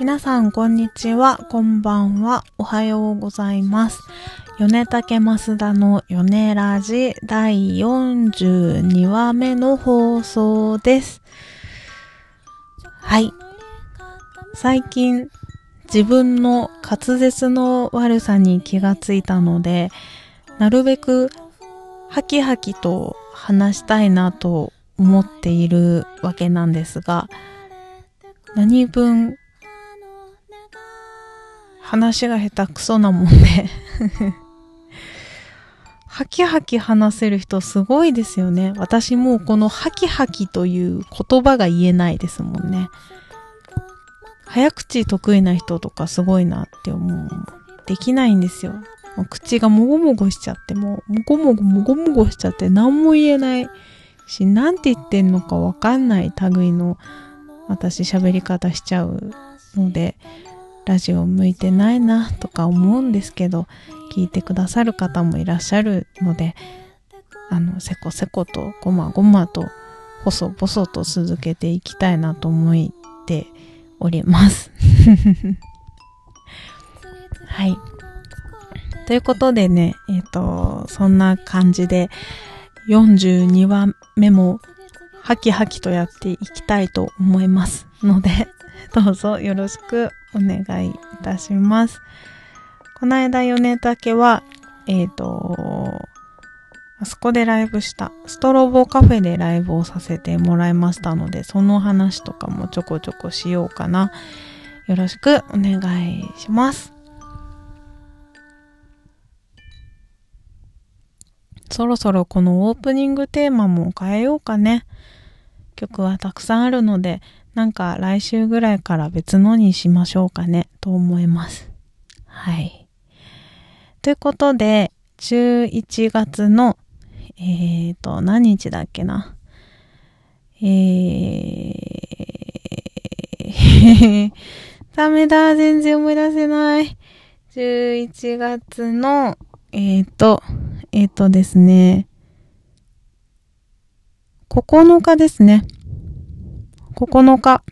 皆さん、こんにちは、こんばんは、おはようございます。米竹増田の米ラジ第42話目の放送です。はい。最近、自分の滑舌の悪さに気がついたので、なるべく、ハキハキと話したいなと思っているわけなんですが、何分話が下手くそなもんで ハキハキ話せる人すごいですよね。私もうこのハキハキという言葉が言えないですもんね。早口得意な人とかすごいなって思う。できないんですよ。もう口がもごもごしちゃって、もう、もごもごもごもごしちゃって何も言えないし、なんて言ってんのかわかんない類の私喋り方しちゃうので、ラジオ向いてないなとか思うんですけど、聞いてくださる方もいらっしゃるので、あの、せこせことごまごまと細々と続けていきたいなと思っております。はい。ということでね、えっ、と、そんな感じで42話目もハキハキとやっていきたいと思いますので、どうぞよろしくお願いいたします。この間、米竹は、えっ、と、あそこでライブした、ストロボカフェでライブをさせてもらいましたので、その話とかもちょこちょこしようかな。よろしくお願いします。そろそろこのオープニングテーマも変えようかね。曲はたくさんあるので、なんか来週ぐらいから別のにしましょうかね、と思います。はい。ということで、11月の、えーと、何日だっけな？えー、ダメだ、全然思い出せない。11月の、えーと、えーとですね、9日ですね。9日、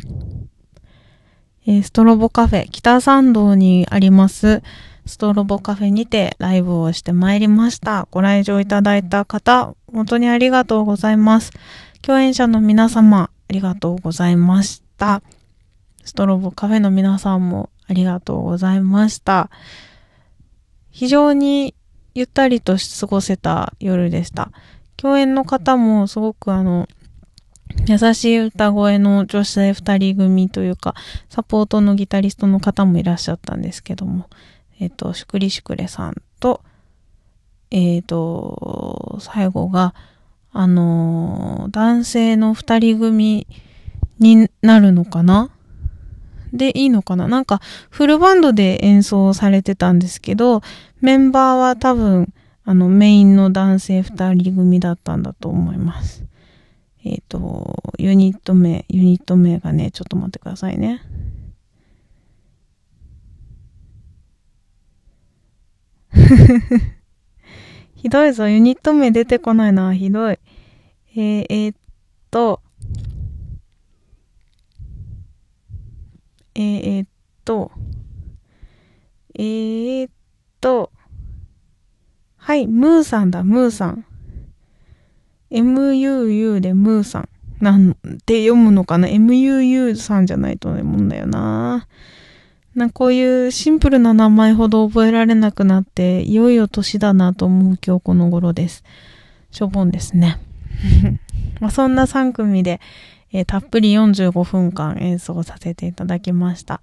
えーストロボカフェ、北参道にあります、ストロボカフェにてライブをしてまいりました。ご来場いただいた方、本当にありがとうございます。共演者の皆様、ありがとうございました。ストロボカフェの皆さんもありがとうございました。非常にゆったりと過ごせた夜でした。共演の方もすごくあの、優しい歌声の女性二人組というか、サポートのギタリストの方もいらっしゃったんですけども、えっ、と、シュクリシュクレさんと、えっ、と、最後が、あのー男性の二人組になるのかな？で、いいのかな？なんか、フルバンドで演奏されてたんですけど、メンバーは多分、あの、メインの男性二人組だったんだと思います。えっ、と、ユニット名、ユニット名がね、ちょっと待ってくださいね。ひどいぞ、ユニット名出てこないな、ひどい。えー、えーっと、えー、えーっと、えーっと、はい、ムーさんだ、ムーさん。MUU でムーさん。なんて読むのかな ?MUU さんじゃないと思うんだよな。なこういうシンプルな名前ほど覚えられなくなって、いよいよ年だなと思う今日この頃です。しょぼんですね。まあそんな3組で、えーたっぷり45分間演奏させていただきました。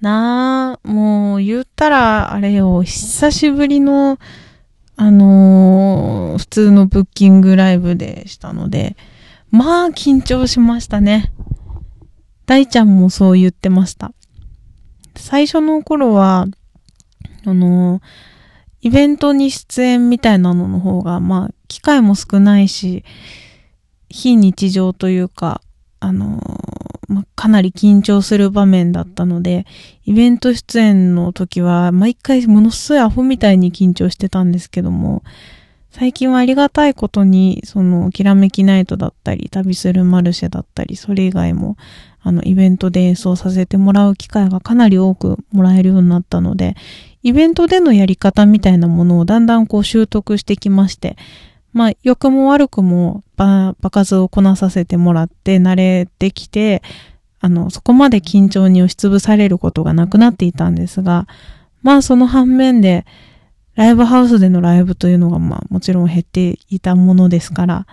なあ、もう言ったらあれよ、久しぶりのあのー普通のブッキングライブでしたので、まあ緊張しましたね。大ちゃんもそう言ってました。最初の頃は、あのーイベントに出演みたいなのの方が、まあ、機会も少ないし、非日常というか、あのーまあ、かなり緊張する場面だったので、イベント出演の時は、毎回ものすごいアホみたいに緊張してたんですけども、最近はありがたいことに、その、きらめきナイトだったり、旅するマルシェだったり、それ以外も、あの、イベントで演奏させてもらう機会がかなり多くもらえるようになったので、イベントでのやり方みたいなものをだんだんこう習得してきまして、まあ、良くも悪くも場数をこなさせてもらって慣れてきて、あの、そこまで緊張に押しつぶされることがなくなっていたんですが、まあその反面で、ライブハウスでのライブというのがまあもちろん減っていたものですから、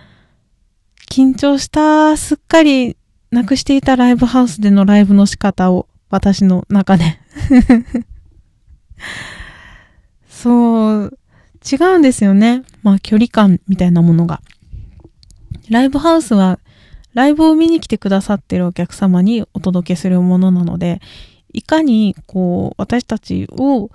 緊張した、すっかりなくしていたライブハウスでのライブの仕方を私の中で。そう、違うんですよね。まあ距離感みたいなものが。ライブハウスはライブを見に来てくださってるお客様にお届けするものなので、いかにこう私たちを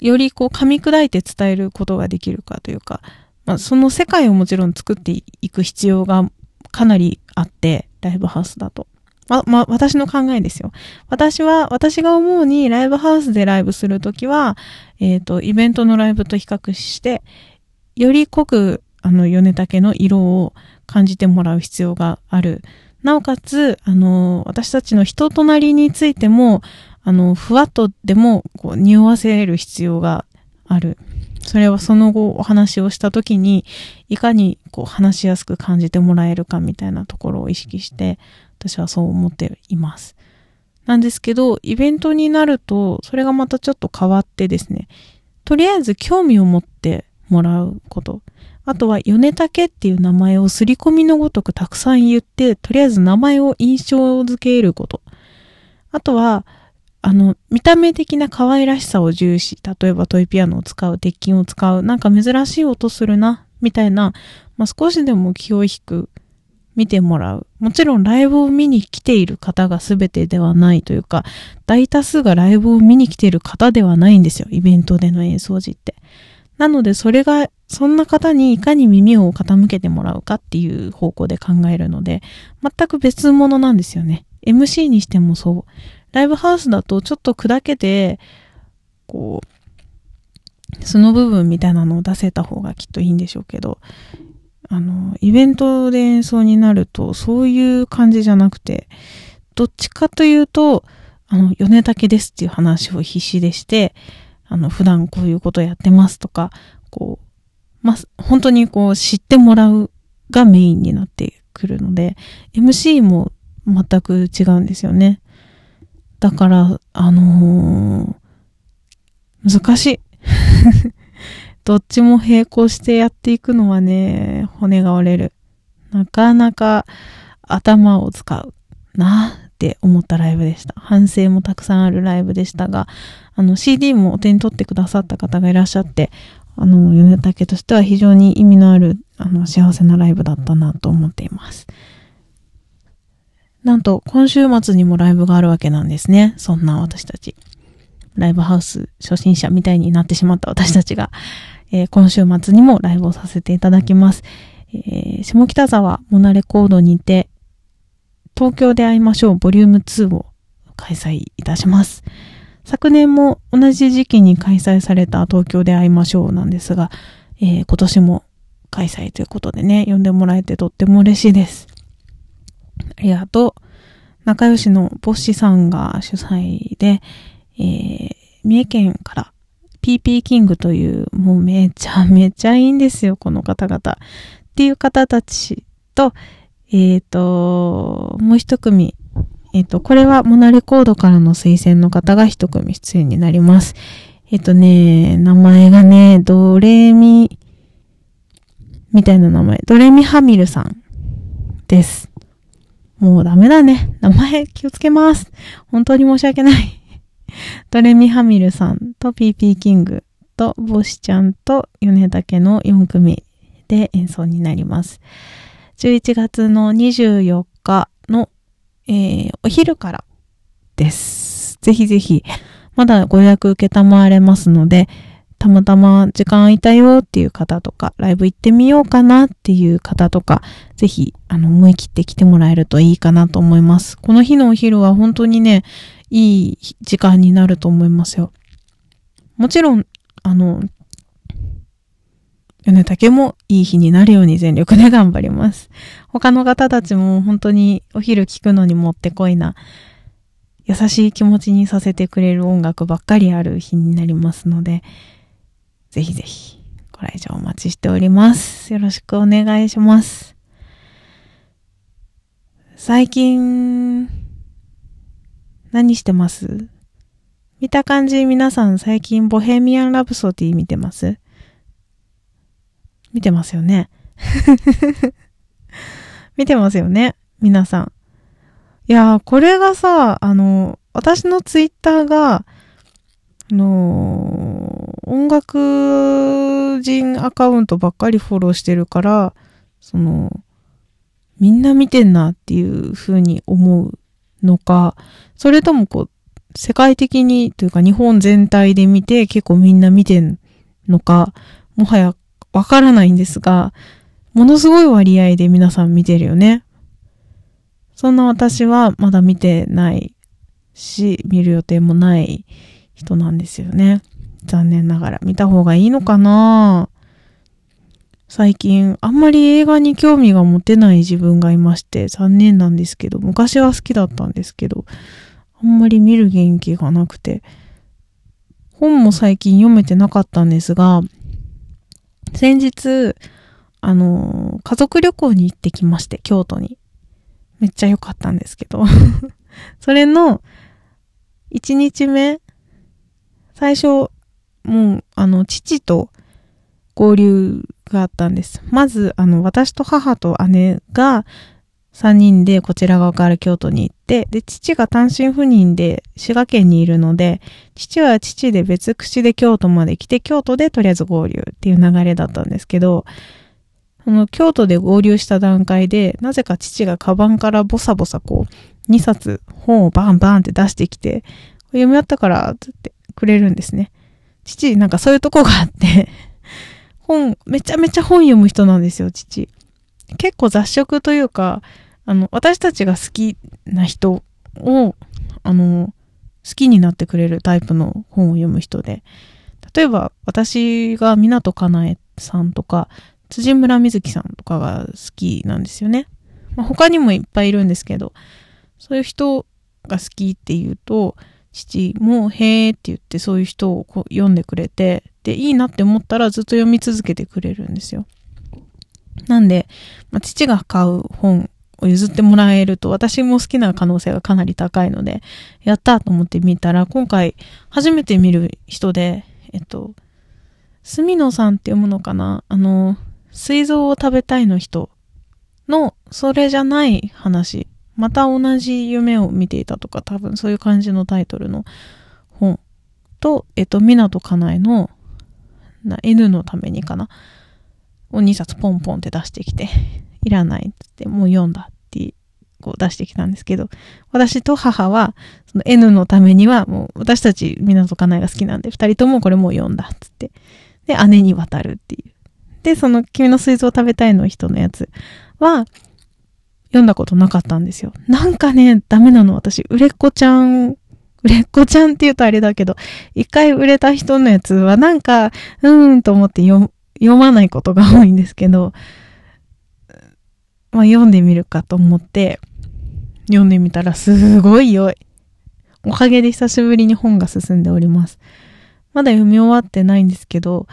よりこう噛み砕いて伝えることができるかというか、まあ、その世界をもちろん作っていく必要がかなりあって、ライブハウスだと。ま、ま、私の考えですよ。私は、私が思うにライブハウスでライブするときは、えっ、ー、と、イベントのライブと比較して、より濃く、あの、米竹の色を感じてもらう必要がある。なおかつ、あの、私たちの人となりについても、あの、ふわっとでも、こう、匂わせる必要がある。それはその後お話をした時に、いかにこう話しやすく感じてもらえるかみたいなところを意識して、私はそう思っています。なんですけど、イベントになると、それがまたちょっと変わってですね、とりあえず興味を持ってもらうこと。あとは、米竹っていう名前を刷り込みのごとくたくさん言って、とりあえず名前を印象づけること。あとは、あの、見た目的な可愛らしさを重視。例えばトイピアノを使う、鉄筋を使う、なんか珍しい音するな、みたいな、まあ、少しでも気を引く、見てもらう。もちろんライブを見に来ている方が全てではないというか、大多数がライブを見に来ている方ではないんですよ。イベントでの演奏時って。なので、それが、そんな方にいかに耳を傾けてもらうかっていう方向で考えるので、全く別物なんですよね。MC にしてもそう。ライブハウスだとちょっと砕けて、こう、その部分みたいなのを出せた方がきっといいんでしょうけど、あの、イベントで演奏になると、そういう感じじゃなくて、どっちかというと、あの、米竹ですっていう話を必死でして、あの、普段こういうことやってますとか、こう、ま本当にこう、知ってもらうがメインになってくるので、MC も全く違うんですよね。だから、あのー、難しい。どっちも並行してやっていくのはね、骨が折れる。なかなか頭を使うなって思ったライブでした。反省もたくさんあるライブでしたが、あの CD もお手に取ってくださった方がいらっしゃって、あの、米竹としては非常に意味のある、あの、幸せなライブだったなと思っています。なんと、今週末にもライブがあるわけなんですね。そんな私たち。ライブハウス初心者みたいになってしまった私たちが、えー、今週末にもライブをさせていただきます。えー、下北沢モナレコードにて、東京で会いましょうボリューム2を開催いたします。昨年も同じ時期に開催された東京で会いましょうなんですが、えー、今年も開催ということでね、呼んでもらえてとっても嬉しいです。ありがとう。仲良しのボッシさんが主催で、えー、三重県から PP キングという、もうめちゃめちゃいいんですよ、この方々。っていう方たちと、えっ、ー、と、もう一組、えっ、ー、と、これはモナレコードからの推薦の方が一組出演になります。えっ、ー、とね、名前がね、ドレミ、みたいな名前、ドレミハミルさんです。もうダメだね。名前気をつけます。本当に申し訳ない。ドレミハミルさんと PP キングとボシちゃんと米竹の4組で演奏になります。11月の24日の、えー、お昼からです。ぜひぜひ、まだご予約受けたまわれますので、たまたま時間空いたよっていう方とか、ライブ行ってみようかなっていう方とか、ぜひ、あの、思い切って来てもらえるといいかなと思います。この日のお昼は本当にね、いい時間になると思いますよ。もちろん、あの、米竹もいい日になるように全力で頑張ります。他の方たちも本当にお昼聞くのにもってこいな、優しい気持ちにさせてくれる音楽ばっかりある日になりますので、ぜひぜひご来場お待ちしております。よろしくお願いします。最近、何してます？見た感じ皆さん最近ボヘミアン・ラブソディ見てます？見てますよね。見てますよね皆さん。いやー、これがさ、あの、私のツイッターが、あのー、音楽人アカウントばっかりフォローしてるから、その、みんな見てんなっていう風に思うのか、それともこう、世界的にというか日本全体で見て結構みんな見てんのか、もはやわからないんですが、ものすごい割合で皆さん見てるよね。そんな私はまだ見てないし、見る予定もない人なんですよね。残念ながら見た方がいいのかな最近あんまり映画に興味が持てない自分がいまして残念なんですけど、昔は好きだったんですけど、あんまり見る元気がなくて、本も最近読めてなかったんですが、先日、あの、家族旅行に行ってきまして、京都に。めっちゃ良かったんですけど。それの、1日目、最初、もう、あの、父と合流があったんです。まず、あの、私と母と姉が3人でこちら側から京都に行って、で、父が単身赴任で滋賀県にいるので、父は父で別口で京都まで来て、京都でとりあえず合流っていう流れだったんですけど、その京都で合流した段階で、なぜか父がカバンからボサボサこう、2冊本をバンバンって出してきて、読み終わったから、つってくれるんですね。父、なんかそういうとこがあって本、めちゃめちゃ本読む人なんですよ、父。結構雑食というか、あの、私たちが好きな人を、あの、好きになってくれるタイプの本を読む人で、例えば私が湊かなえさんとか、辻村瑞希さんとかが好きなんですよね。まあ、他にもいっぱいいるんですけど、そういう人が好きっていうと、父もへーって言ってそういう人をこう読んでくれて、で、いいなって思ったらずっと読み続けてくれるんですよ。なんで、まあ、父が買う本を譲ってもらえると私も好きな可能性がかなり高いので、やったと思って見たら、今回初めて見る人で、えっと、住野さんって読むのかな？あの、水蔵を食べたいの人の、それじゃない話また同じ夢を見ていたとか、多分そういう感じのタイトルの本と、えっと、湊かなえの、な、N のためにかなを2冊ポンポンって出してきて、いらないっつって、もう読んだってこう出してきたんですけど、私と母は、その N のためには、もう私たち湊かなえが好きなんで、二人ともこれもう読んだっつって。で、姉に渡るっていう。で、その君の水臓を食べたいの人のやつは、読んだことなかったんですよ。なんかね、ダメなの、私。売れっ子ちゃん、売れっ子ちゃんって言うとあれだけど、一回売れた人のやつはなんか、うーんと思って読まないことが多いんですけど、まあ読んでみるかと思って、読んでみたらすごい良い。おかげで久しぶりに本が進んでおります。まだ読み終わってないんですけど、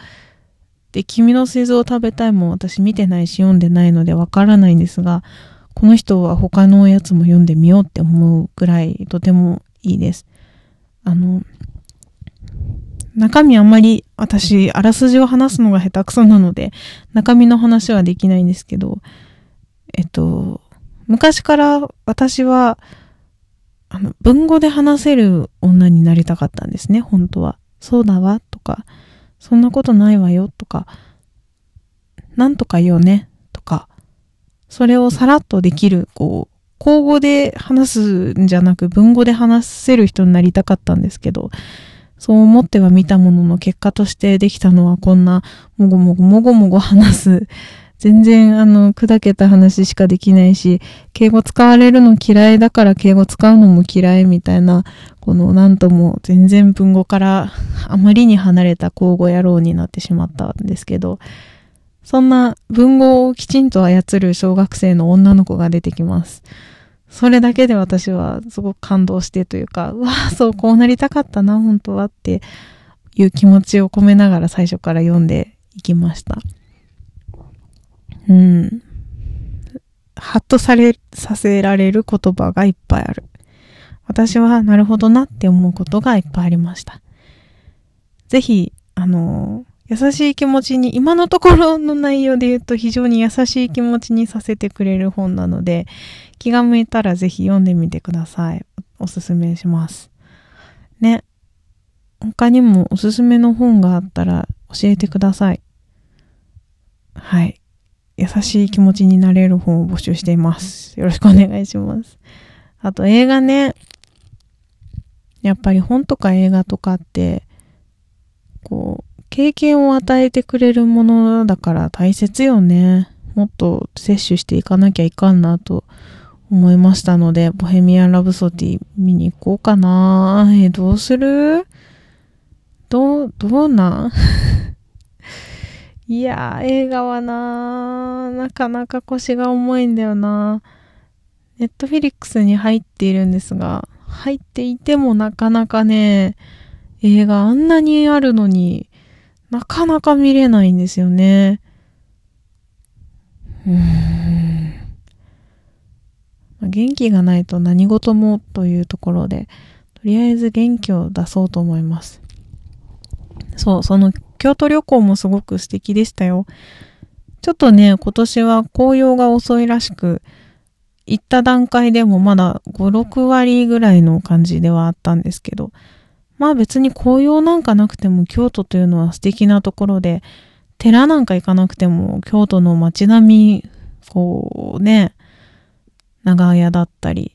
で、君の製造を食べたいも私見てないし読んでないのでわからないんですが、この人は他のやつも読んでみようって思うくらいとてもいいです。あの、中身あんまり私、あらすじを話すのが下手くそなので、中身の話はできないんですけど、えっと、昔から私は、あの、文語で話せる女になりたかったんですね、本当は。そうだわ、とか、そんなことないわよ、とか、なんとか言うね、それをさらっとできる、こう、口語で話すんじゃなく文語で話せる人になりたかったんですけど、そう思っては見たものの結果としてできたのはこんなもごもごもごもご話す、全然あの砕けた話しかできないし、敬語使われるの嫌いだから敬語使うのも嫌いみたいな、このなんとも全然文語からあまりに離れた口語野郎になってしまったんですけど、そんな文豪をきちんと操る小学生の女の子が出てきます。それだけで私はすごく感動してというか、うわぁ、そう、こうなりたかったな、本当はっていう気持ちを込めながら最初から読んでいきました。うん。ハッとされ、させられる言葉がいっぱいある。私はなるほどなって思うことがいっぱいありました。ぜひ、あの優しい気持ちに、今のところの内容で言うと非常に優しい気持ちにさせてくれる本なので、気が向いたらぜひ読んでみてください。おすすめします。ね。他にもおすすめの本があったら教えてください。はい。優しい気持ちになれる本を募集しています。よろしくお願いします。あと映画ね。やっぱり本とか映画とかって、こう、経験を与えてくれるものだから大切よね。もっと摂取していかなきゃいかんなと思いましたので、ボヘミアン・ラブソディ見に行こうかな。え、どうする？どう、どうなん？いやー、映画はななかなか腰が重いんだよなネットフィリックスに入っているんですが、入っていてもなかなかね、映画あんなにあるのに、なかなか見れないんですよね。うーん。元気がないと何事もというところで、とりあえず元気を出そうと思います。そう、その京都旅行もすごく素敵でしたよ。ちょっとね、今年は紅葉が遅いらしく、行った段階でもまだ5、6割ぐらいの感じではあったんですけど、まあ別に紅葉なんかなくても京都というのは素敵なところで、寺なんか行かなくても京都の街並み、こうね、長屋だったり、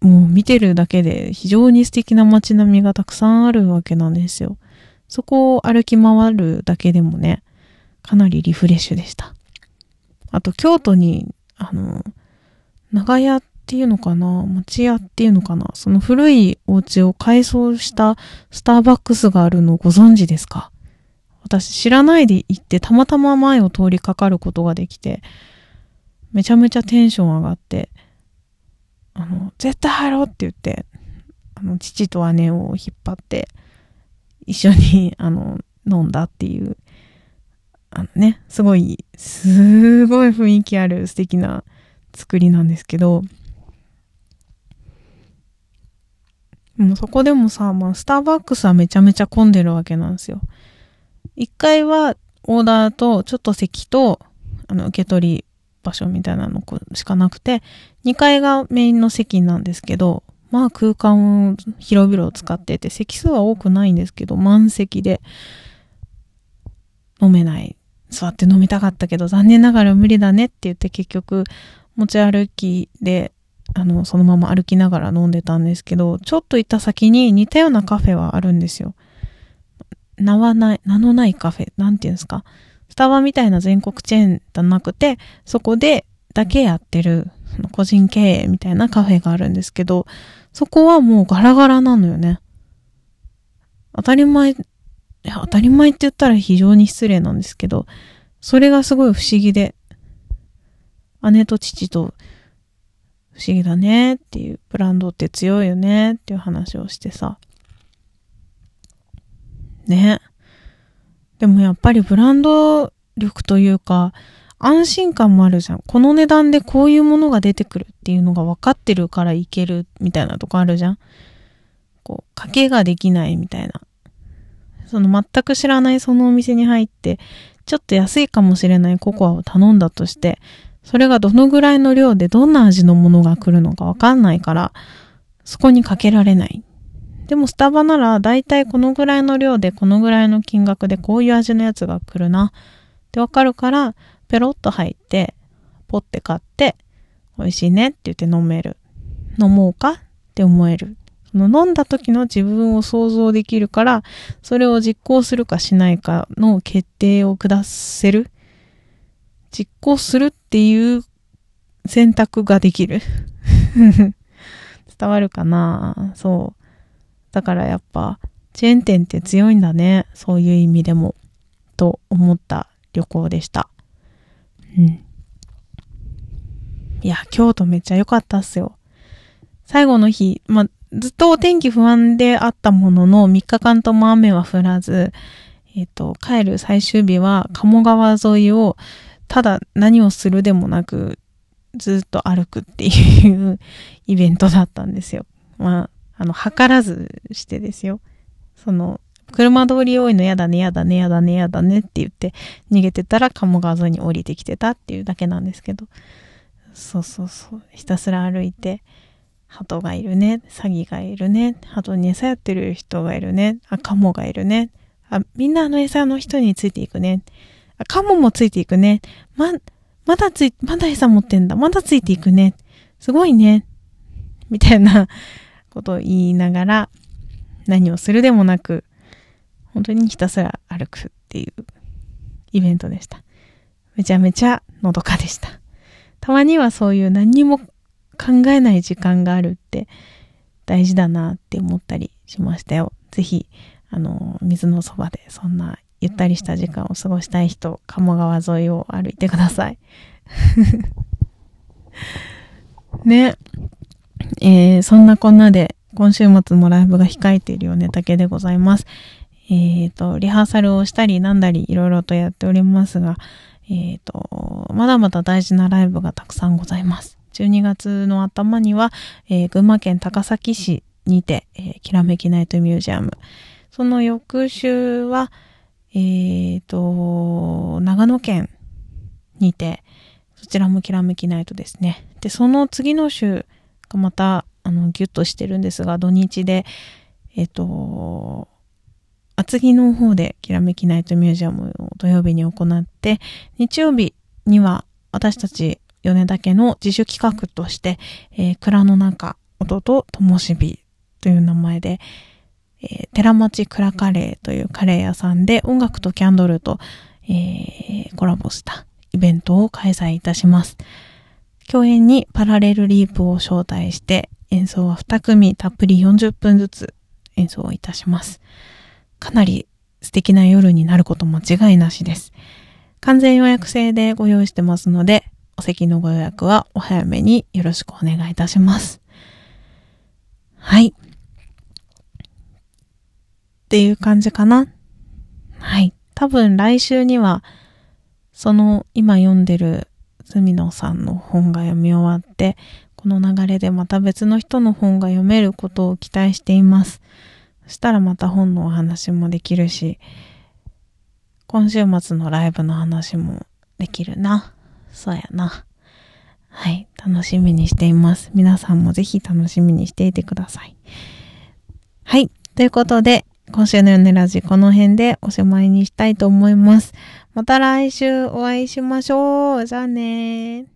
もう見てるだけで非常に素敵な街並みがたくさんあるわけなんですよ。そこを歩き回るだけでもね、かなりリフレッシュでした。あと京都に、あの、長屋っっていうのかな？町屋っていうのかな？その古いお家を改装したスターバックスがあるのをご存知ですか？私知らないで行ってたまたま前を通りかかることができて、めちゃめちゃテンション上がって、あの、絶対入ろうって言って、あの、父と姉を引っ張って、一緒に、あの、飲んだっていう、あのね、すごい、すごい雰囲気ある素敵な作りなんですけど、もうそこでもさ、まあ、スターバックスはめちゃめちゃ混んでるわけなんですよ。1階はオーダーとちょっと席と、あの、受け取り場所みたいなのしかなくて、2階がメインの席なんですけど、まあ空間を広々使ってて、席数は多くないんですけど、満席で飲めない。座って飲みたかったけど、残念ながら無理だねって言って結局持ち歩きであの、そのまま歩きながら飲んでたんですけど、ちょっと行った先に似たようなカフェはあるんですよ。名はない、名のないカフェ、なんていうんですか。スタバみたいな全国チェーンじゃなくて、そこでだけやってる、その個人経営みたいなカフェがあるんですけど、そこはもうガラガラなのよね。当たり前、当たり前って言ったら非常に失礼なんですけど、それがすごい不思議で、姉と父と不思議だねっていう、ブランドって強いよねっていう話をしてさ。ね。でもやっぱりブランド力というか、安心感もあるじゃん。この値段でこういうものが出てくるっていうのが分かってるからいけるみたいなとこあるじゃん。こう、賭けができないみたいな。その全く知らないそのお店に入って、ちょっと安いかもしれないココアを頼んだとして、それがどのぐらいの量でどんな味のものが来るのかわかんないから、そこにかけられない。でもスタバなら大体このぐらいの量でこのぐらいの金額でこういう味のやつが来るなってわかるから、ペロッと入って、ポッて買って、美味しいねって言って飲める。飲もうかって思える。その飲んだ時の自分を想像できるから、それを実行するかしないかの決定を下せる。実行するっていう選択ができる。伝わるかな？そう。だからやっぱ、チェーン店って強いんだね。そういう意味でも。と思った旅行でした。うん。いや、京都めっちゃ良かったっすよ。最後の日、まあ、ずっとお天気不安であったものの、3日間とも雨は降らず、えっ、と、帰る最終日は鴨川沿いを、ただ何をするでもなく、ずっと歩くっていう イベントだったんですよ。まあ、あの、図らずしてですよ。その、車通り多いのやだね、やだね、やだね、やだねって言って逃げてたら鴨川沿いに降りてきてたっていうだけなんですけど。そうそうそう。ひたすら歩いて、鳩がいるね、サギがいるね、鳩に餌やってる人がいるね、あ、カモがいるね。あ、みんなあの餌の人についていくね。カモもついていくね。ま、まだつい、まだ餌持ってんだ。まだついていくね。すごいね。みたいなことを言いながら、何をするでもなく、本当にひたすら歩くっていうイベントでした。めちゃめちゃのどかでした。たまにはそういう何にも考えない時間があるって大事だなって思ったりしましたよ。ぜひ、あの、水のそばでそんなゆったりした時間を過ごしたい人、鴨川沿いを歩いてください。ね。えー、そんなこんなで、今週末もライブが控えているよねだけでございます。えっ、ー、と、リハーサルをしたりなんだりいろいろとやっておりますが、えっ、ー、と、まだまだ大事なライブがたくさんございます。12月の頭には、えー、群馬県高崎市にて、えー、きらめきナイトミュージアム。その翌週は、えーと、長野県にて、そちらもきらめきナイトですね。で、その次の週がまた、あの、ギュッとしてるんですが、土日で、えっ、ー、と、厚木の方できらめきナイトミュージアムを土曜日に行って、日曜日には私たち米田家の自主企画として、えー、蔵の中、音とともしびという名前で、えー、寺町蔵カレーというカレー屋さんで音楽とキャンドルと、えー、コラボしたイベントを開催いたします。共演にパラレルリープを招待して演奏は2組たっぷり40分ずつ演奏いたします。かなり素敵な夜になること間違いなしです。完全予約制でご用意してますので、お席のご予約はお早めによろしくお願いいたします。はい。っていう感じかな。はい。多分来週には、その今読んでる住野さんの本が読み終わって、この流れでまた別の人の本が読めることを期待しています。そしたらまた本のお話もできるし、今週末のライブの話もできるな。そうやな。はい。楽しみにしています。皆さんもぜひ楽しみにしていてください。はい。ということで、今週のよねラジこの辺でおしまいにしたいと思います。また来週お会いしましょう。じゃあね。